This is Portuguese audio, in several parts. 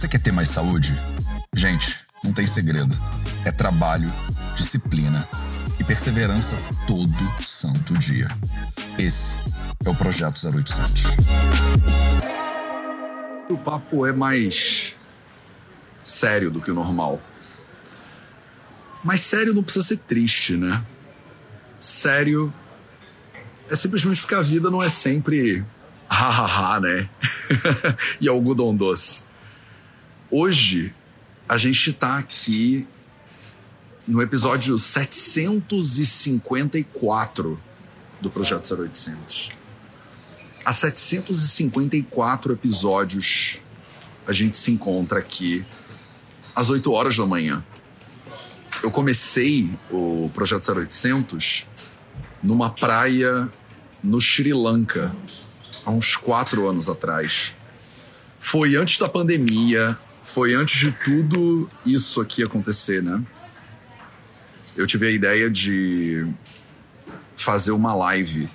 Você quer ter mais saúde? Gente, não tem segredo. É trabalho, disciplina e perseverança todo santo dia. Esse é o Projeto 0800. O papo é mais sério do que o normal. Mas sério não precisa ser triste, né? Sério é simplesmente porque a vida não é sempre ha-ha-ha, né? e algodão doce. Hoje, a gente tá aqui no episódio 754 do Projeto 0800. Há 754 episódios a gente se encontra aqui às 8 horas da manhã. Eu comecei o Projeto 0800 numa praia no Sri Lanka, há uns quatro anos atrás. Foi antes da pandemia, foi antes de tudo isso aqui acontecer, né? Eu tive a ideia de fazer uma live.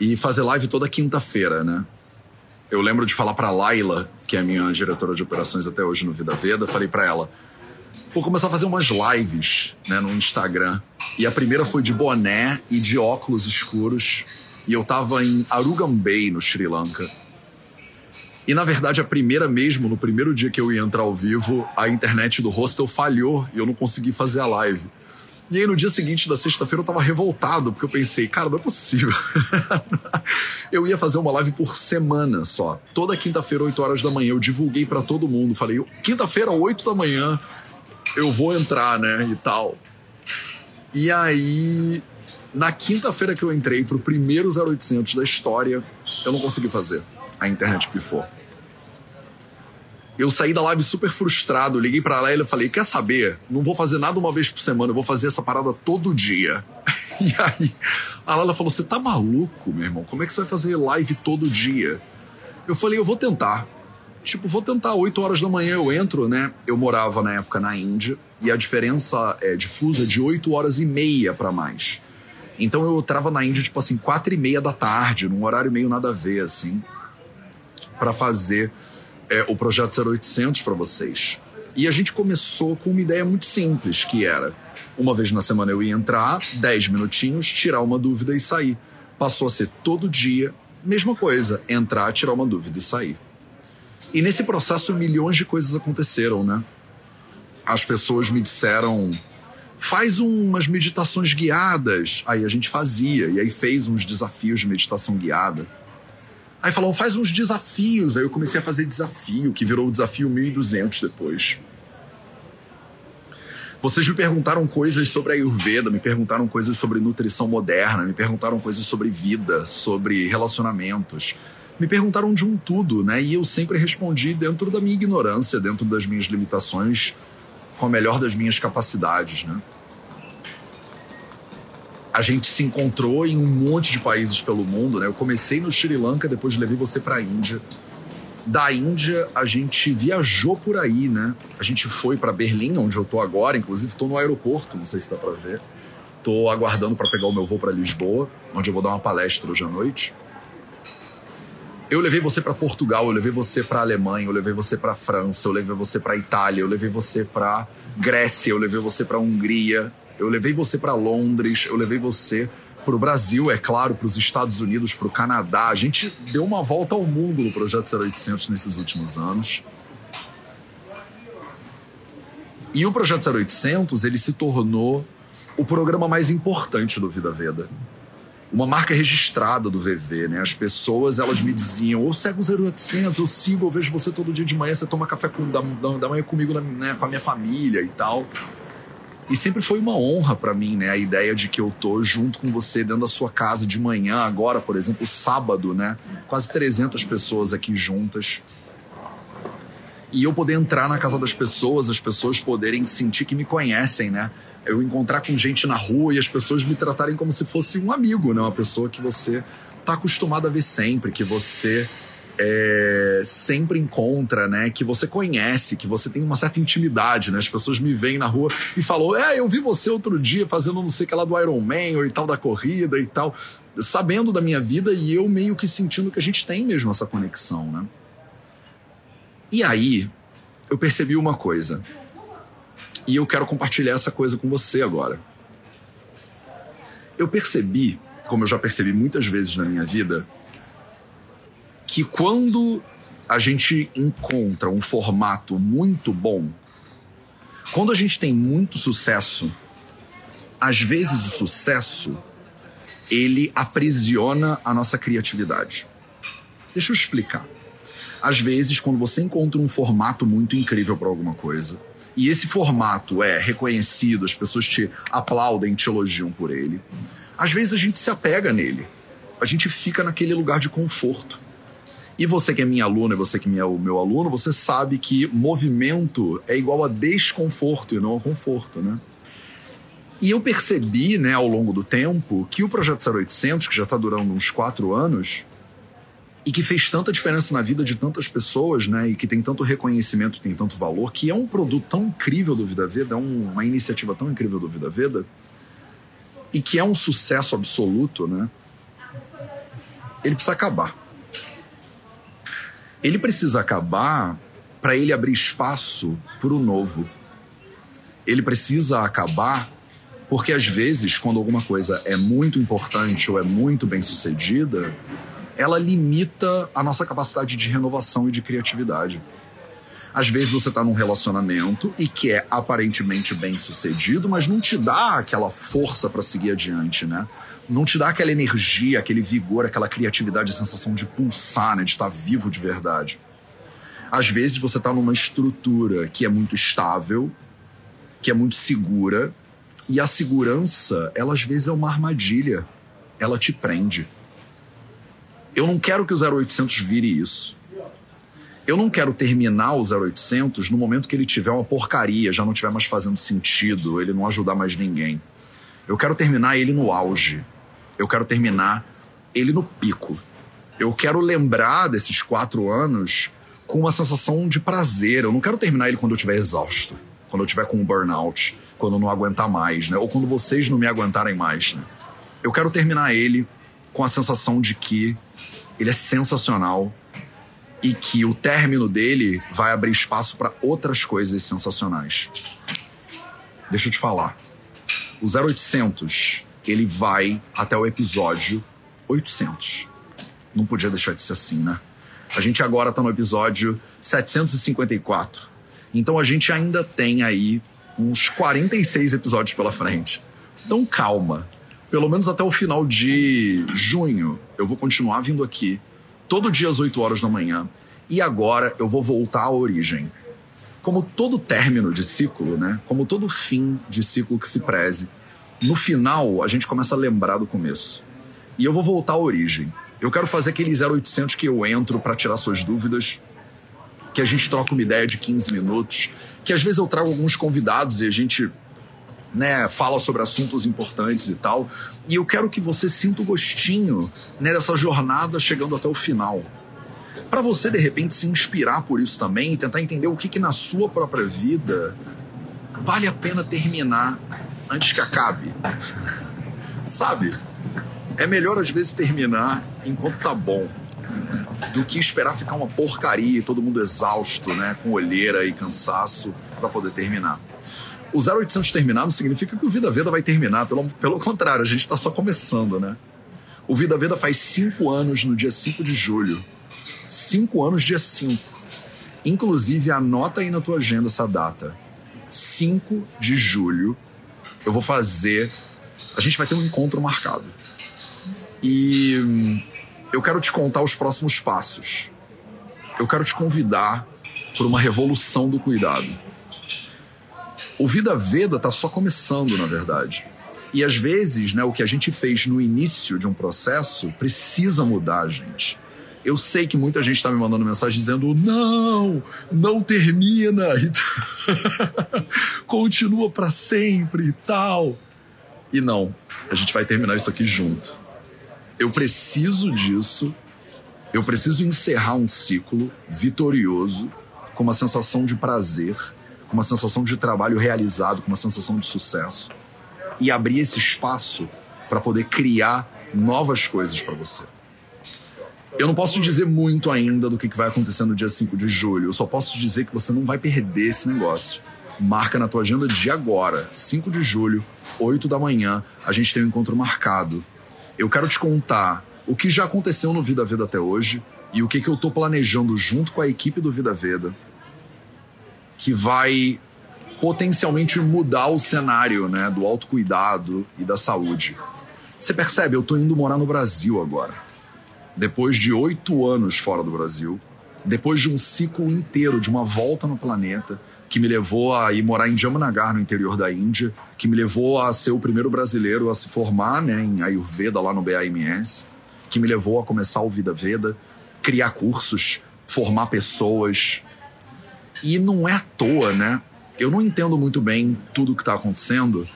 E fazer live toda quinta-feira, né? Eu lembro de falar pra Laila, que é a minha diretora de operações até hoje no Vida Veda, falei para ela: vou começar a fazer umas lives né, no Instagram. E a primeira foi de boné e de óculos escuros. E eu tava em Arugambei, no Sri Lanka. E na verdade, a primeira mesmo, no primeiro dia que eu ia entrar ao vivo, a internet do hostel falhou e eu não consegui fazer a live. E aí no dia seguinte da sexta-feira eu tava revoltado, porque eu pensei, cara, não é possível. eu ia fazer uma live por semana só. Toda quinta-feira, 8 horas da manhã, eu divulguei para todo mundo. Falei, quinta-feira, 8 da manhã, eu vou entrar, né? E tal. E aí, na quinta-feira que eu entrei pro primeiro 0800 da história, eu não consegui fazer. A internet pifou. Eu saí da live super frustrado, liguei pra ela e falei: Quer saber? Não vou fazer nada uma vez por semana, eu vou fazer essa parada todo dia. E aí, a Laila falou: Você tá maluco, meu irmão? Como é que você vai fazer live todo dia? Eu falei: Eu vou tentar. Tipo, vou tentar 8 horas da manhã eu entro, né? Eu morava na época na Índia e a diferença é de fuso é de 8 horas e meia para mais. Então eu trava na Índia, tipo assim, 4 e meia da tarde, num horário meio nada a ver, assim, para fazer é, o projeto 0800 para vocês. E a gente começou com uma ideia muito simples, que era uma vez na semana eu ia entrar, 10 minutinhos, tirar uma dúvida e sair. Passou a ser todo dia, mesma coisa, entrar, tirar uma dúvida e sair. E nesse processo, milhões de coisas aconteceram, né? As pessoas me disseram, faz umas meditações guiadas. Aí a gente fazia, e aí fez uns desafios de meditação guiada. Aí falaram, faz uns desafios. Aí eu comecei a fazer desafio, que virou o desafio 1200 depois. Vocês me perguntaram coisas sobre a Ayurveda, me perguntaram coisas sobre nutrição moderna, me perguntaram coisas sobre vida, sobre relacionamentos me perguntaram de um tudo, né? E eu sempre respondi dentro da minha ignorância, dentro das minhas limitações, com a melhor das minhas capacidades, né? A gente se encontrou em um monte de países pelo mundo, né? Eu comecei no Sri Lanka, depois levei você para a Índia. Da Índia, a gente viajou por aí, né? A gente foi para Berlim, onde eu tô agora, inclusive tô no aeroporto, não sei se dá para ver. Tô aguardando para pegar o meu voo para Lisboa, onde eu vou dar uma palestra hoje à noite. Eu levei você para Portugal, eu levei você para Alemanha, eu levei você para França, eu levei você para Itália, eu levei você para Grécia, eu levei você para Hungria, eu levei você para Londres, eu levei você para o Brasil, é claro, para os Estados Unidos, para o Canadá. A gente deu uma volta ao mundo no Projeto 0800 nesses últimos anos. E o Projeto 0800, ele se tornou o programa mais importante do Vida Veda uma marca registrada do VV, né? As pessoas, elas me diziam, ou segue o 0800, eu sigo, eu vejo você todo dia de manhã, você toma café com, da, da manhã comigo, né, com a minha família e tal. E sempre foi uma honra para mim, né? A ideia de que eu tô junto com você dentro da sua casa de manhã, agora, por exemplo, sábado, né? Quase 300 pessoas aqui juntas. E eu poder entrar na casa das pessoas, as pessoas poderem sentir que me conhecem, né? eu encontrar com gente na rua e as pessoas me tratarem como se fosse um amigo, né? Uma pessoa que você tá acostumado a ver sempre, que você é, sempre encontra, né? Que você conhece, que você tem uma certa intimidade, né? As pessoas me veem na rua e falam: É, eu vi você outro dia fazendo não sei o que lá do Iron Man ou e tal da corrida e tal, sabendo da minha vida e eu meio que sentindo que a gente tem mesmo essa conexão, né? E aí, eu percebi uma coisa. E eu quero compartilhar essa coisa com você agora. Eu percebi, como eu já percebi muitas vezes na minha vida, que quando a gente encontra um formato muito bom, quando a gente tem muito sucesso, às vezes o sucesso ele aprisiona a nossa criatividade. Deixa eu explicar. Às vezes, quando você encontra um formato muito incrível para alguma coisa, e esse formato é reconhecido, as pessoas te aplaudem, te elogiam por ele, às vezes a gente se apega nele. A gente fica naquele lugar de conforto. E você que é minha aluna e você que é o meu aluno, você sabe que movimento é igual a desconforto e não a conforto, né? E eu percebi, né, ao longo do tempo, que o Projeto 0800, que já está durando uns quatro anos, e que fez tanta diferença na vida de tantas pessoas, né, e que tem tanto reconhecimento, tem tanto valor, que é um produto tão incrível do Vida Veda, é uma iniciativa tão incrível do Vida Veda, e que é um sucesso absoluto, né, ele precisa acabar. Ele precisa acabar para ele abrir espaço para o novo. Ele precisa acabar porque às vezes, quando alguma coisa é muito importante ou é muito bem sucedida, ela limita a nossa capacidade de renovação e de criatividade. Às vezes você está num relacionamento e que é aparentemente bem sucedido, mas não te dá aquela força para seguir adiante, né? Não te dá aquela energia, aquele vigor, aquela criatividade, a sensação de pulsar, né? De estar tá vivo de verdade. Às vezes você está numa estrutura que é muito estável, que é muito segura, e a segurança, ela às vezes é uma armadilha. Ela te prende. Eu não quero que o 0800 vire isso. Eu não quero terminar o 0800 no momento que ele tiver uma porcaria, já não tiver mais fazendo sentido, ele não ajudar mais ninguém. Eu quero terminar ele no auge. Eu quero terminar ele no pico. Eu quero lembrar desses quatro anos com uma sensação de prazer. Eu não quero terminar ele quando eu estiver exausto, quando eu estiver com um burnout quando não aguentar mais, né? Ou quando vocês não me aguentarem mais, né? Eu quero terminar ele com a sensação de que ele é sensacional e que o término dele vai abrir espaço para outras coisas sensacionais. Deixa eu te falar. O 0800, ele vai até o episódio 800. Não podia deixar de ser assim, né? A gente agora tá no episódio 754. Então a gente ainda tem aí uns 46 episódios pela frente. Então calma. Pelo menos até o final de junho, eu vou continuar vindo aqui, todo dia às 8 horas da manhã. E agora eu vou voltar à origem. Como todo término de ciclo, né? Como todo fim de ciclo que se preze, no final a gente começa a lembrar do começo. E eu vou voltar à origem. Eu quero fazer aquele 0800 que eu entro para tirar suas dúvidas, que a gente troca uma ideia de 15 minutos, que às vezes eu trago alguns convidados e a gente né, fala sobre assuntos importantes e tal. E eu quero que você sinta o gostinho né, dessa jornada chegando até o final. Para você, de repente, se inspirar por isso também e tentar entender o que, que na sua própria vida vale a pena terminar antes que acabe. Sabe? É melhor às vezes terminar enquanto tá bom do que esperar ficar uma porcaria e todo mundo exausto, né, com olheira e cansaço para poder terminar. O 0800 terminar não significa que o Vida Veda vai terminar, pelo, pelo contrário, a gente está só começando, né? O Vida Veda faz cinco anos no dia 5 de julho. Cinco anos, dia 5. Inclusive, anota aí na tua agenda essa data. 5 de julho, eu vou fazer. A gente vai ter um encontro marcado. E hum, eu quero te contar os próximos passos. Eu quero te convidar para uma revolução do cuidado. O Vida Veda está só começando, na verdade. E às vezes, né, o que a gente fez no início de um processo precisa mudar, gente. Eu sei que muita gente está me mandando mensagem dizendo: não, não termina, continua para sempre e tal. E não, a gente vai terminar isso aqui junto eu preciso disso, eu preciso encerrar um ciclo vitorioso, com uma sensação de prazer, com uma sensação de trabalho realizado, com uma sensação de sucesso, e abrir esse espaço para poder criar novas coisas para você. Eu não posso te dizer muito ainda do que vai acontecer no dia 5 de julho. Eu só posso te dizer que você não vai perder esse negócio. Marca na tua agenda de agora, 5 de julho, 8 da manhã, a gente tem um encontro marcado. Eu quero te contar o que já aconteceu no Vida Veda até hoje e o que, que eu tô planejando junto com a equipe do Vida Veda que vai potencialmente mudar o cenário né, do autocuidado e da saúde. Você percebe, eu tô indo morar no Brasil agora. Depois de oito anos fora do Brasil, depois de um ciclo inteiro de uma volta no planeta, que me levou a ir morar em Jamnagar, no interior da Índia, que me levou a ser o primeiro brasileiro a se formar né, em Ayurveda lá no BAMS, que me levou a começar o Vida Veda, criar cursos, formar pessoas. E não é à toa, né? Eu não entendo muito bem tudo o que está acontecendo.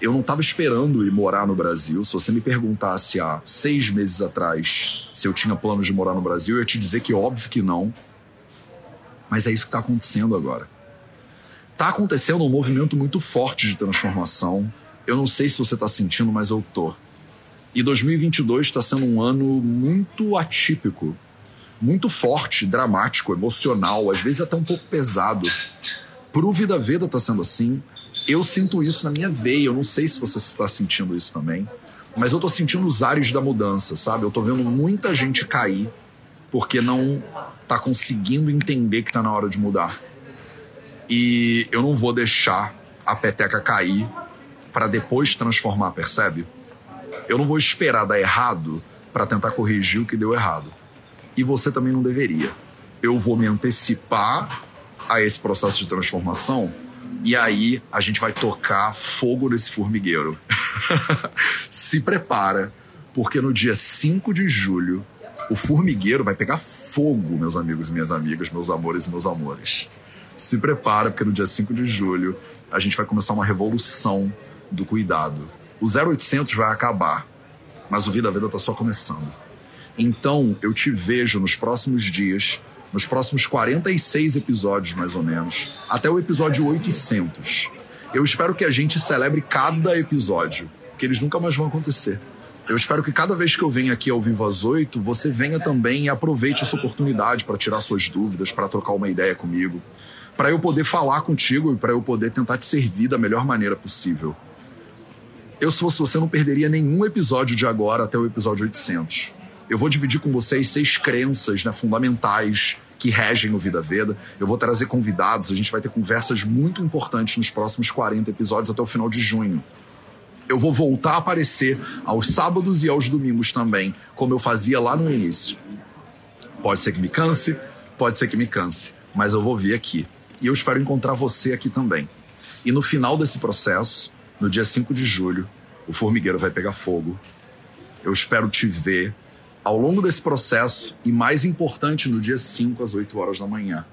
Eu não estava esperando ir morar no Brasil. Se você me perguntasse há seis meses atrás se eu tinha planos de morar no Brasil, eu ia te dizer que óbvio que não. Mas é isso que está acontecendo agora. Está acontecendo um movimento muito forte de transformação. Eu não sei se você está sentindo, mas eu tô. E 2022 está sendo um ano muito atípico, muito forte, dramático, emocional, às vezes até um pouco pesado. Pro Vida Veda tá sendo assim. Eu sinto isso na minha veia. Eu não sei se você está sentindo isso também. Mas eu tô sentindo os ares da mudança, sabe? Eu tô vendo muita gente cair porque não tá conseguindo entender que tá na hora de mudar. E eu não vou deixar a peteca cair para depois transformar, percebe? Eu não vou esperar dar errado para tentar corrigir o que deu errado. E você também não deveria. Eu vou me antecipar a esse processo de transformação e aí a gente vai tocar fogo nesse formigueiro. Se prepara, porque no dia 5 de julho o formigueiro vai pegar fogo, meus amigos, minhas amigas, meus amores e meus amores. Se prepara, porque no dia 5 de julho a gente vai começar uma revolução do cuidado. O 0800 vai acabar, mas o Vida a Vida está só começando. Então, eu te vejo nos próximos dias nos próximos 46 episódios, mais ou menos, até o episódio 800. Eu espero que a gente celebre cada episódio, que eles nunca mais vão acontecer. Eu espero que cada vez que eu venho aqui ao Vivo às 8, você venha também e aproveite essa oportunidade para tirar suas dúvidas, para trocar uma ideia comigo, para eu poder falar contigo e para eu poder tentar te servir da melhor maneira possível. Eu, se fosse você, não perderia nenhum episódio de agora até o episódio 800. Eu vou dividir com vocês seis crenças né, fundamentais que regem o Vida Veda. Eu vou trazer convidados, a gente vai ter conversas muito importantes nos próximos 40 episódios até o final de junho. Eu vou voltar a aparecer aos sábados e aos domingos também, como eu fazia lá no início. Pode ser que me canse, pode ser que me canse, mas eu vou vir aqui. E eu espero encontrar você aqui também. E no final desse processo, no dia 5 de julho, o formigueiro vai pegar fogo. Eu espero te ver ao longo desse processo e, mais importante, no dia 5 às 8 horas da manhã.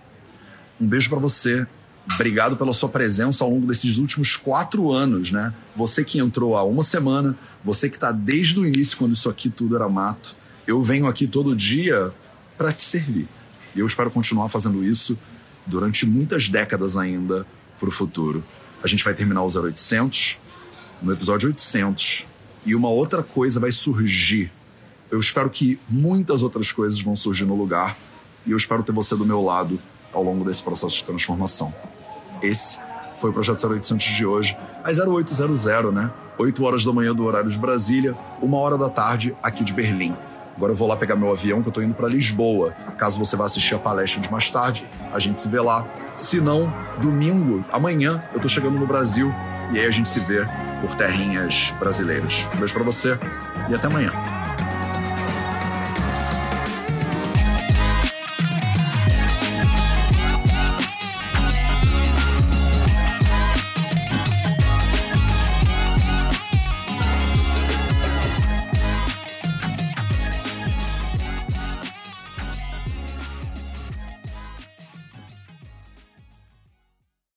Um beijo para você. Obrigado pela sua presença ao longo desses últimos quatro anos, né? Você que entrou há uma semana, você que está desde o início, quando isso aqui tudo era mato. Eu venho aqui todo dia para te servir. E eu espero continuar fazendo isso durante muitas décadas ainda para o futuro. A gente vai terminar o 0800 no episódio 800 e uma outra coisa vai surgir eu espero que muitas outras coisas vão surgir no lugar e eu espero ter você do meu lado ao longo desse processo de transformação. Esse foi o Projeto 0800 de hoje, às 0800, né? 8 horas da manhã do horário de Brasília, 1 hora da tarde aqui de Berlim. Agora eu vou lá pegar meu avião que eu tô indo para Lisboa. Caso você vá assistir a palestra de mais tarde, a gente se vê lá. Se não, domingo, amanhã, eu tô chegando no Brasil e aí a gente se vê por terrinhas brasileiras. Um beijo para você e até amanhã.